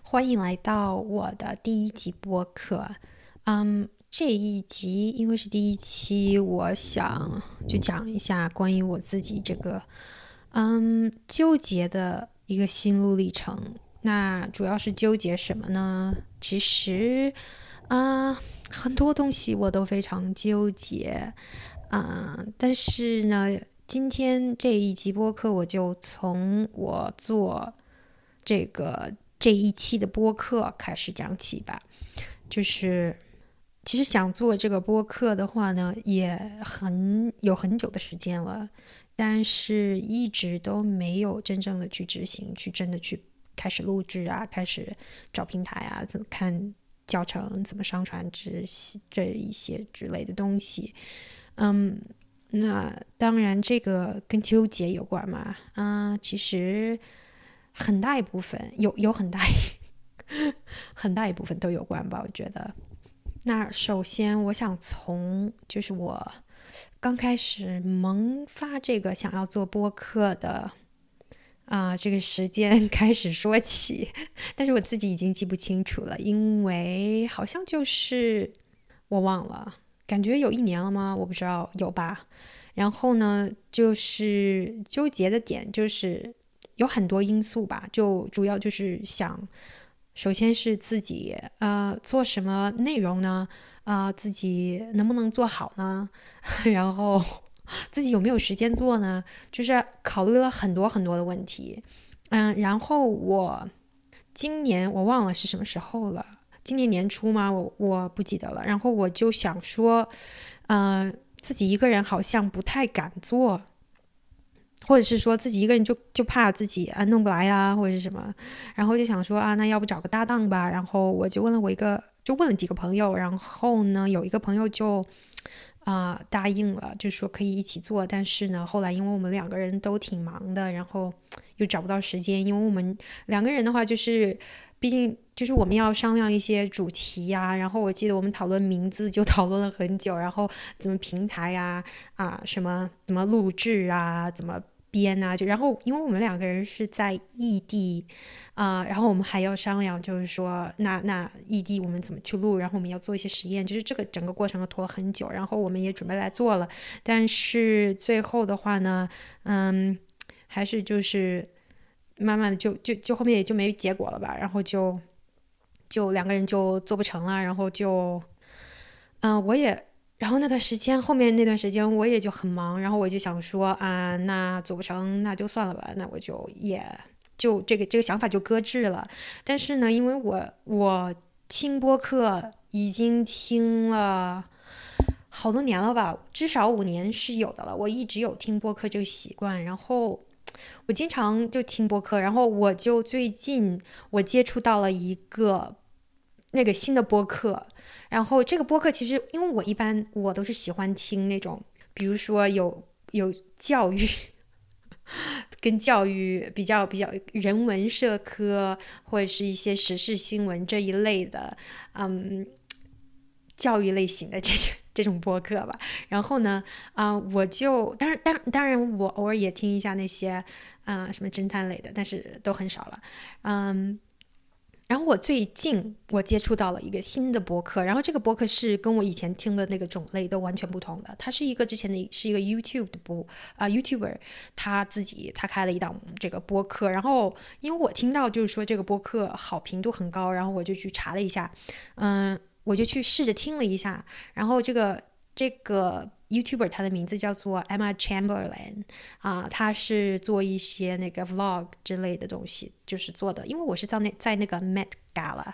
欢迎来到我的第一集播客。嗯，这一集因为是第一期，我想就讲一下关于我自己这个嗯纠结的一个心路历程。那主要是纠结什么呢？其实啊，很多东西我都非常纠结。嗯，但是呢，今天这一集播客，我就从我做这个这一期的播客开始讲起吧。就是其实想做这个播客的话呢，也很有很久的时间了，但是一直都没有真正的去执行，去真的去开始录制啊，开始找平台啊，怎么看教程，怎么上传这些这一些之类的东西。嗯，那当然，这个跟纠结有关嘛。啊，其实很大一部分有有很大 很大一部分都有关吧，我觉得。那首先，我想从就是我刚开始萌发这个想要做播客的啊这个时间 开始说起，但是我自己已经记不清楚了，因为好像就是我忘了。感觉有一年了吗？我不知道，有吧。然后呢，就是纠结的点就是有很多因素吧，就主要就是想，首先是自己呃做什么内容呢？啊，自己能不能做好呢？然后自己有没有时间做呢？就是考虑了很多很多的问题。嗯，然后我今年我忘了是什么时候了。今年年初吗？我我不记得了。然后我就想说，嗯，自己一个人好像不太敢做，或者是说自己一个人就就怕自己啊弄不来啊，或者是什么。然后就想说啊，那要不找个搭档吧。然后我就问了我一个，就问了几个朋友。然后呢，有一个朋友就啊答应了，就说可以一起做。但是呢，后来因为我们两个人都挺忙的，然后又找不到时间。因为我们两个人的话，就是毕竟。就是我们要商量一些主题呀，然后我记得我们讨论名字就讨论了很久，然后怎么平台呀，啊什么怎么录制啊，怎么编啊，就然后因为我们两个人是在异地啊，然后我们还要商量，就是说那那异地我们怎么去录，然后我们要做一些实验，就是这个整个过程都拖了很久，然后我们也准备来做了，但是最后的话呢，嗯，还是就是慢慢的就就就后面也就没结果了吧，然后就。就两个人就做不成了，然后就，嗯，我也，然后那段时间后面那段时间我也就很忙，然后我就想说啊，那做不成那就算了吧，那我就也就这个这个想法就搁置了。但是呢，因为我我听播客已经听了好多年了吧，至少五年是有的了。我一直有听播客这个习惯，然后。我经常就听播客，然后我就最近我接触到了一个那个新的播客，然后这个播客其实因为我一般我都是喜欢听那种，比如说有有教育 跟教育比较比较人文社科或者是一些时事新闻这一类的，嗯，教育类型的这些。这种播客吧，然后呢，啊，我就当然当当然，我偶尔也听一下那些，啊，什么侦探类的，但是都很少了，嗯，然后我最近我接触到了一个新的博客，然后这个博客是跟我以前听的那个种类都完全不同的，它是一个之前的是一个 YouTube 的播啊 YouTuber，他自己他开了一档这个播客，然后因为我听到就是说这个播客好评度很高，然后我就去查了一下，嗯。我就去试着听了一下，然后这个这个 YouTuber 他的名字叫做 Emma Chamberlain 啊，他是做一些那个 Vlog 之类的东西，就是做的。因为我是在那在那个 Met Gala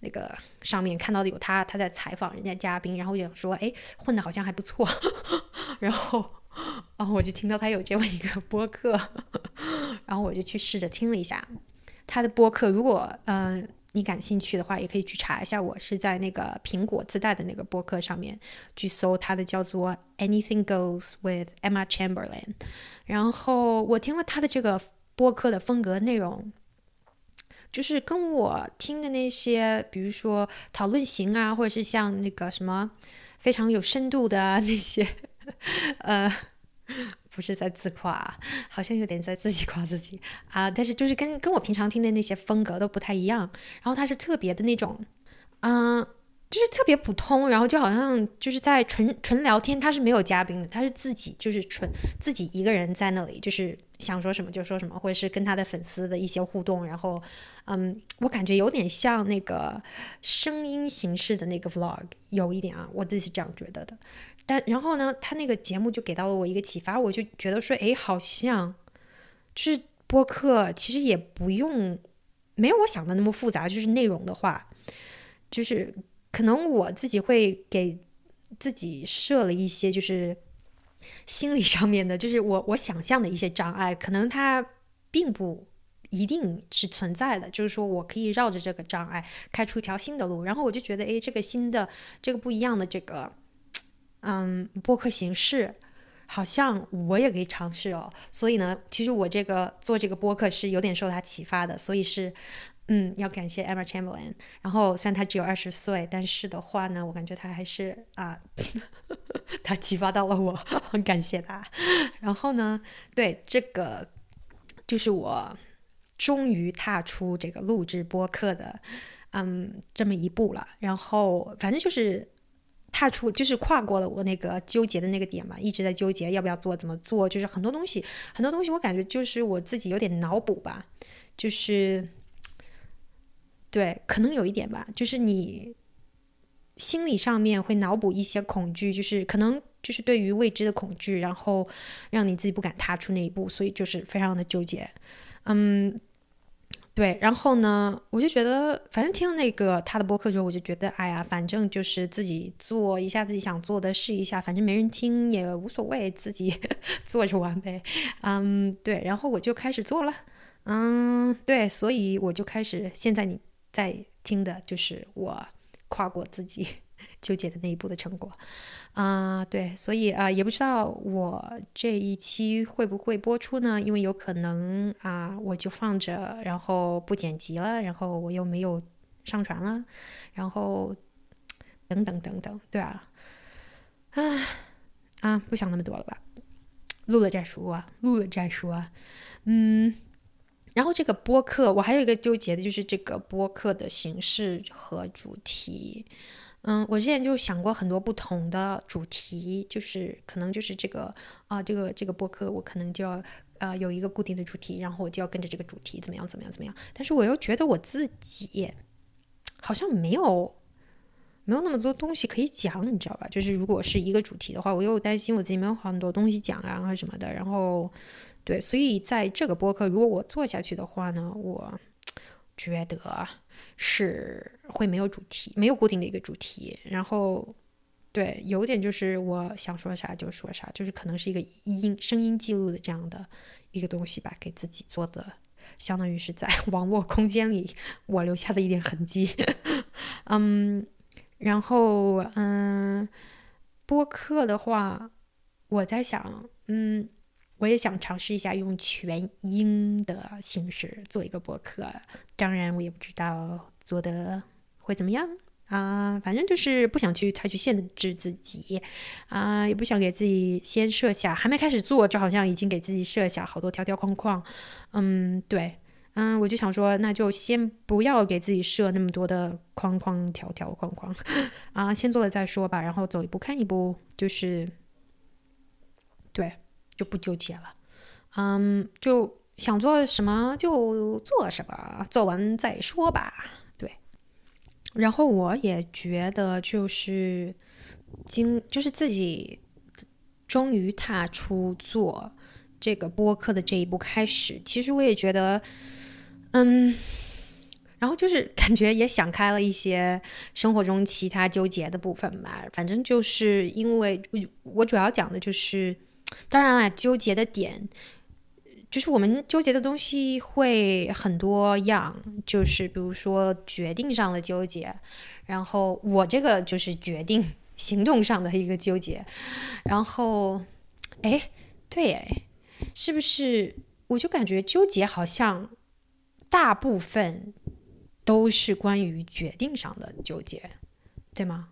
那个上面看到的有他，他在采访人家嘉宾，然后就说哎混的好像还不错，然后然后我就听到他有这么一个播客，然后我就去试着听了一下他的播客。如果嗯。你感兴趣的话，也可以去查一下。我是在那个苹果自带的那个播客上面去搜它的，叫做 Anything Goes with Emma Chamberlain。然后我听了他的这个播客的风格内容，就是跟我听的那些，比如说讨论型啊，或者是像那个什么非常有深度的那些，呃。不是在自夸，好像有点在自己夸自己啊。但是就是跟跟我平常听的那些风格都不太一样。然后他是特别的那种，嗯，就是特别普通，然后就好像就是在纯纯聊天，他是没有嘉宾的，他是自己就是纯自己一个人在那里，就是想说什么就说什么，或者是跟他的粉丝的一些互动。然后，嗯，我感觉有点像那个声音形式的那个 vlog，有一点啊，我自己是这样觉得的。但然后呢，他那个节目就给到了我一个启发，我就觉得说，哎，好像就是播客其实也不用没有我想的那么复杂，就是内容的话，就是可能我自己会给自己设了一些就是心理上面的，就是我我想象的一些障碍，可能它并不一定是存在的，就是说我可以绕着这个障碍开出一条新的路，然后我就觉得，哎，这个新的这个不一样的这个。嗯，播客形式好像我也可以尝试哦。所以呢，其实我这个做这个播客是有点受他启发的。所以是，嗯，要感谢 Emma Chamberlain。然后虽然他只有二十岁，但是的话呢，我感觉他还是啊，他启发到了我，很感谢他。然后呢，对这个就是我终于踏出这个录制播客的嗯这么一步了。然后反正就是。踏出就是跨过了我那个纠结的那个点嘛，一直在纠结要不要做，怎么做，就是很多东西，很多东西我感觉就是我自己有点脑补吧，就是对，可能有一点吧，就是你心理上面会脑补一些恐惧，就是可能就是对于未知的恐惧，然后让你自己不敢踏出那一步，所以就是非常的纠结，嗯。对，然后呢，我就觉得，反正听了那个他的播客之后，我就觉得，哎呀，反正就是自己做一下自己想做的，试一下，反正没人听也无所谓，自己 做着玩呗。嗯，对，然后我就开始做了。嗯，对，所以我就开始，现在你在听的就是我夸过自己。纠结的那一步的成果，啊，对，所以啊，也不知道我这一期会不会播出呢？因为有可能啊，我就放着，然后不剪辑了，然后我又没有上传了，然后等等等等，对啊，啊啊，不想那么多了吧？录了再说啊，录了再说啊，嗯，然后这个播客，我还有一个纠结的就是这个播客的形式和主题。嗯，我之前就想过很多不同的主题，就是可能就是这个啊，这个这个播客，我可能就要呃有一个固定的主题，然后我就要跟着这个主题怎么样怎么样怎么样。但是我又觉得我自己好像没有没有那么多东西可以讲，你知道吧？就是如果是一个主题的话，我又担心我自己没有很多东西讲啊，什么的。然后对，所以在这个播客，如果我做下去的话呢，我觉得。是会没有主题，没有固定的一个主题，然后对，有点就是我想说啥就说啥，就是可能是一个音声音记录的这样的一个东西吧，给自己做的，相当于是在 网络空间里我留下的一点痕迹。嗯，然后嗯，播客的话，我在想，嗯。我也想尝试一下用全英的形式做一个博客，当然我也不知道做的会怎么样啊。反正就是不想去太去限制自己啊，也不想给自己先设下，还没开始做就好像已经给自己设下好多条条框框。嗯，对，嗯，我就想说，那就先不要给自己设那么多的框框条条框框啊，先做了再说吧，然后走一步看一步，就是对。就不纠结了，嗯，就想做什么就做什么，做完再说吧。对，然后我也觉得就是经就是自己终于踏出做这个播客的这一步开始，其实我也觉得，嗯，然后就是 感觉也想开了一些生活中其他纠结的部分吧。反正就是因为我我主要讲的就是。当然了，纠结的点就是我们纠结的东西会很多样，就是比如说决定上的纠结，然后我这个就是决定行动上的一个纠结，然后，哎，对，哎，是不是？我就感觉纠结好像大部分都是关于决定上的纠结，对吗？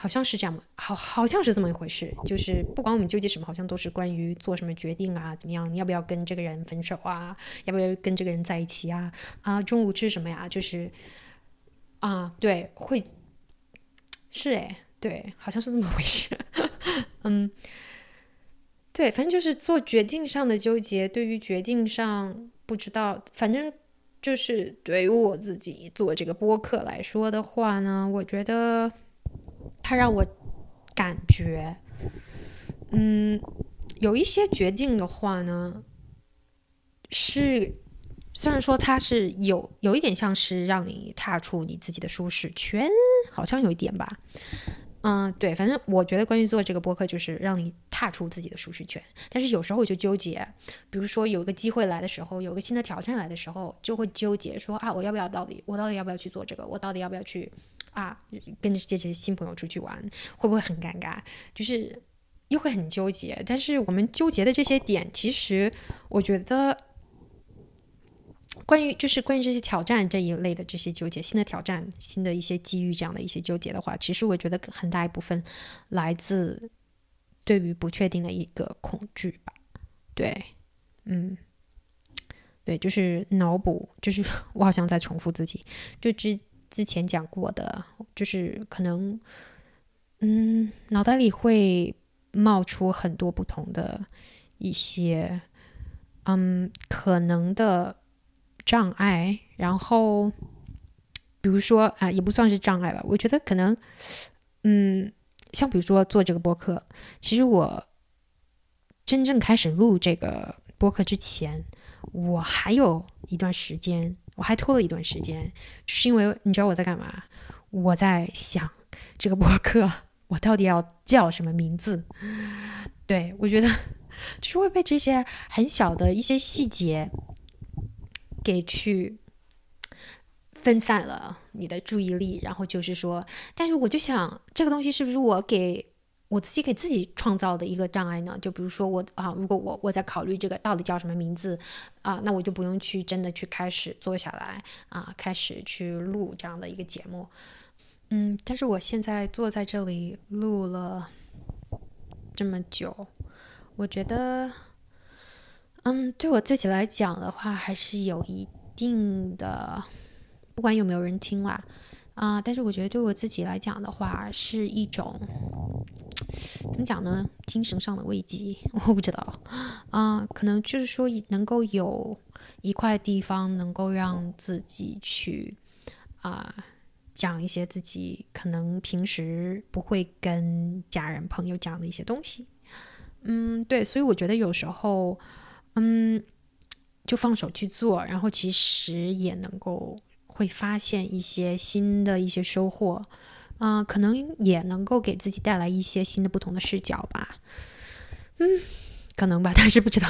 好像是这样，好好像是这么一回事。就是不管我们纠结什么，好像都是关于做什么决定啊，怎么样，你要不要跟这个人分手啊，要不要跟这个人在一起啊？啊，中午吃什么呀？就是啊，对，会是哎，对，好像是这么回事。嗯，对，反正就是做决定上的纠结，对于决定上不知道，反正就是对于我自己做这个播客来说的话呢，我觉得。他让我感觉，嗯，有一些决定的话呢，是虽然说它是有有一点像是让你踏出你自己的舒适圈，好像有一点吧，嗯，对，反正我觉得关于做这个播客就是让你踏出自己的舒适圈，但是有时候我就纠结，比如说有一个机会来的时候，有个新的挑战来的时候，就会纠结说啊，我要不要到底，我到底要不要去做这个，我到底要不要去。啊，跟着这些新朋友出去玩，会不会很尴尬？就是又会很纠结。但是我们纠结的这些点，其实我觉得，关于就是关于这些挑战这一类的这些纠结，新的挑战、新的一些机遇这样的一些纠结的话，其实我觉得很大一部分来自对于不确定的一个恐惧吧。对，嗯，对，就是脑补，就是 我好像在重复自己，就之。之前讲过的，就是可能，嗯，脑袋里会冒出很多不同的一些，嗯，可能的障碍。然后，比如说啊，也不算是障碍吧。我觉得可能，嗯，像比如说做这个播客，其实我真正开始录这个播客之前，我还有一段时间。我还拖了一段时间，是因为你知道我在干嘛？我在想这个博客我到底要叫什么名字？对我觉得就是会被这些很小的一些细节给去分散了你的注意力，然后就是说，但是我就想这个东西是不是我给。我自己给自己创造的一个障碍呢，就比如说我啊，如果我我在考虑这个到底叫什么名字啊，那我就不用去真的去开始坐下来啊，开始去录这样的一个节目。嗯，但是我现在坐在这里录了这么久，我觉得，嗯，对我自己来讲的话，还是有一定的，不管有没有人听啦，啊但是我觉得对我自己来讲的话，是一种。怎么讲呢？精神上的慰藉，我不知道啊，可能就是说能够有一块地方能够让自己去啊讲一些自己可能平时不会跟家人朋友讲的一些东西。嗯，对，所以我觉得有时候，嗯，就放手去做，然后其实也能够会发现一些新的一些收获。啊，可能也能够给自己带来一些新的、不同的视角吧。嗯，可能吧，但是不知道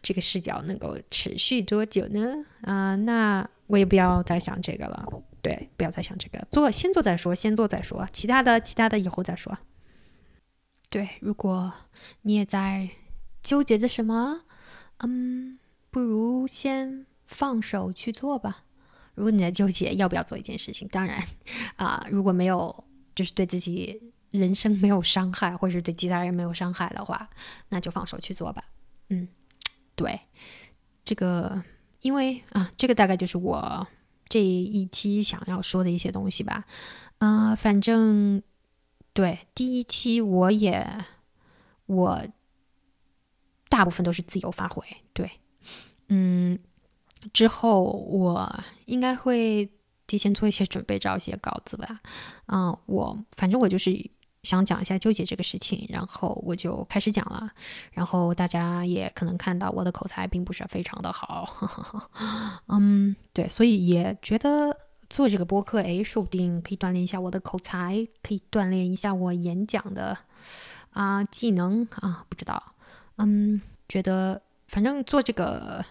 这个视角能够持续多久呢？啊，那我也不要再想这个了。对，不要再想这个，做先做再说，先做再说，其他的其他的以后再说。对，如果你也在纠结着什么，嗯，不如先放手去做吧。如果你在纠结要不要做一件事情，当然，啊，如果没有就是对自己人生没有伤害，或者是对其他人没有伤害的话，那就放手去做吧。嗯，对，这个因为啊，这个大概就是我这一期想要说的一些东西吧。啊，反正对第一期我也我大部分都是自由发挥，对，嗯。之后我应该会提前做一些准备，找一些稿子吧。嗯，我反正我就是想讲一下纠结这个事情，然后我就开始讲了。然后大家也可能看到我的口才并不是非常的好。嗯，对，所以也觉得做这个播客，哎，说不定可以锻炼一下我的口才，可以锻炼一下我演讲的啊技能啊，不知道。嗯，觉得反正做这个。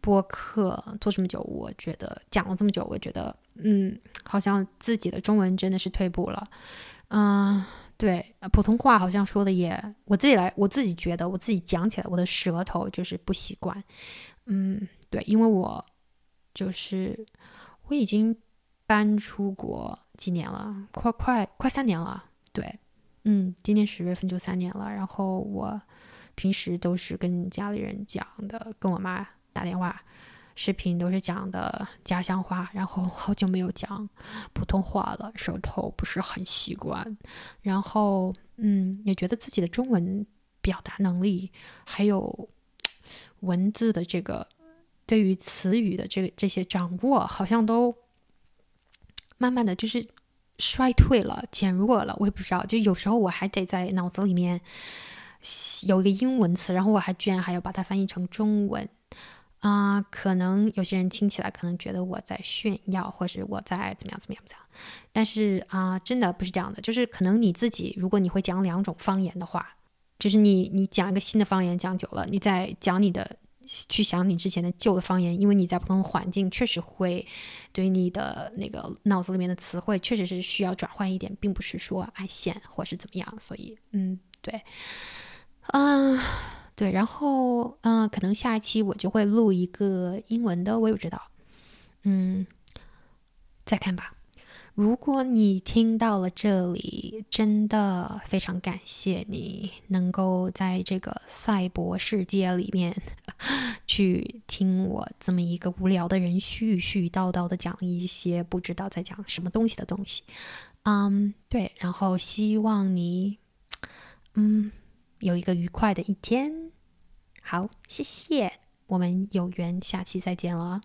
播客做这么久，我觉得讲了这么久，我觉得嗯，好像自己的中文真的是退步了。嗯，对，普通话好像说的也，我自己来，我自己觉得我自己讲起来，我的舌头就是不习惯。嗯，对，因为我就是我已经搬出国几年了，快快快三年了。对，嗯，今年十月份就三年了。然后我平时都是跟家里人讲的，跟我妈打电话、视频都是讲的家乡话。然后好久没有讲普通话了，手头不是很习惯。然后，嗯，也觉得自己的中文表达能力还有文字的这个对于词语的这个这些掌握，好像都慢慢的就是。衰退了，减弱了，我也不知道。就有时候我还得在脑子里面有一个英文词，然后我还居然还要把它翻译成中文啊！可能有些人听起来可能觉得我在炫耀，或是我在怎么样怎么样怎么样。但是啊，真的不是这样的。就是可能你自己，如果你会讲两种方言的话，就是你你讲一个新的方言讲久了，你在讲你的。去想你之前的旧的方言，因为你在不同的环境，确实会对你的那个脑子里面的词汇，确实是需要转换一点，并不是说爱现或是怎么样。所以，嗯，对，嗯，对，然后，嗯，可能下一期我就会录一个英文的，我也不知道，嗯，再看吧。如果你听到了这里，真的非常感谢你能够在这个赛博世界里面 去听我这么一个无聊的人絮絮叨叨的讲一些不知道在讲什么东西的东西。嗯，对，然后希望你嗯有一个愉快的一天。好，谢谢，我们有缘下期再见了。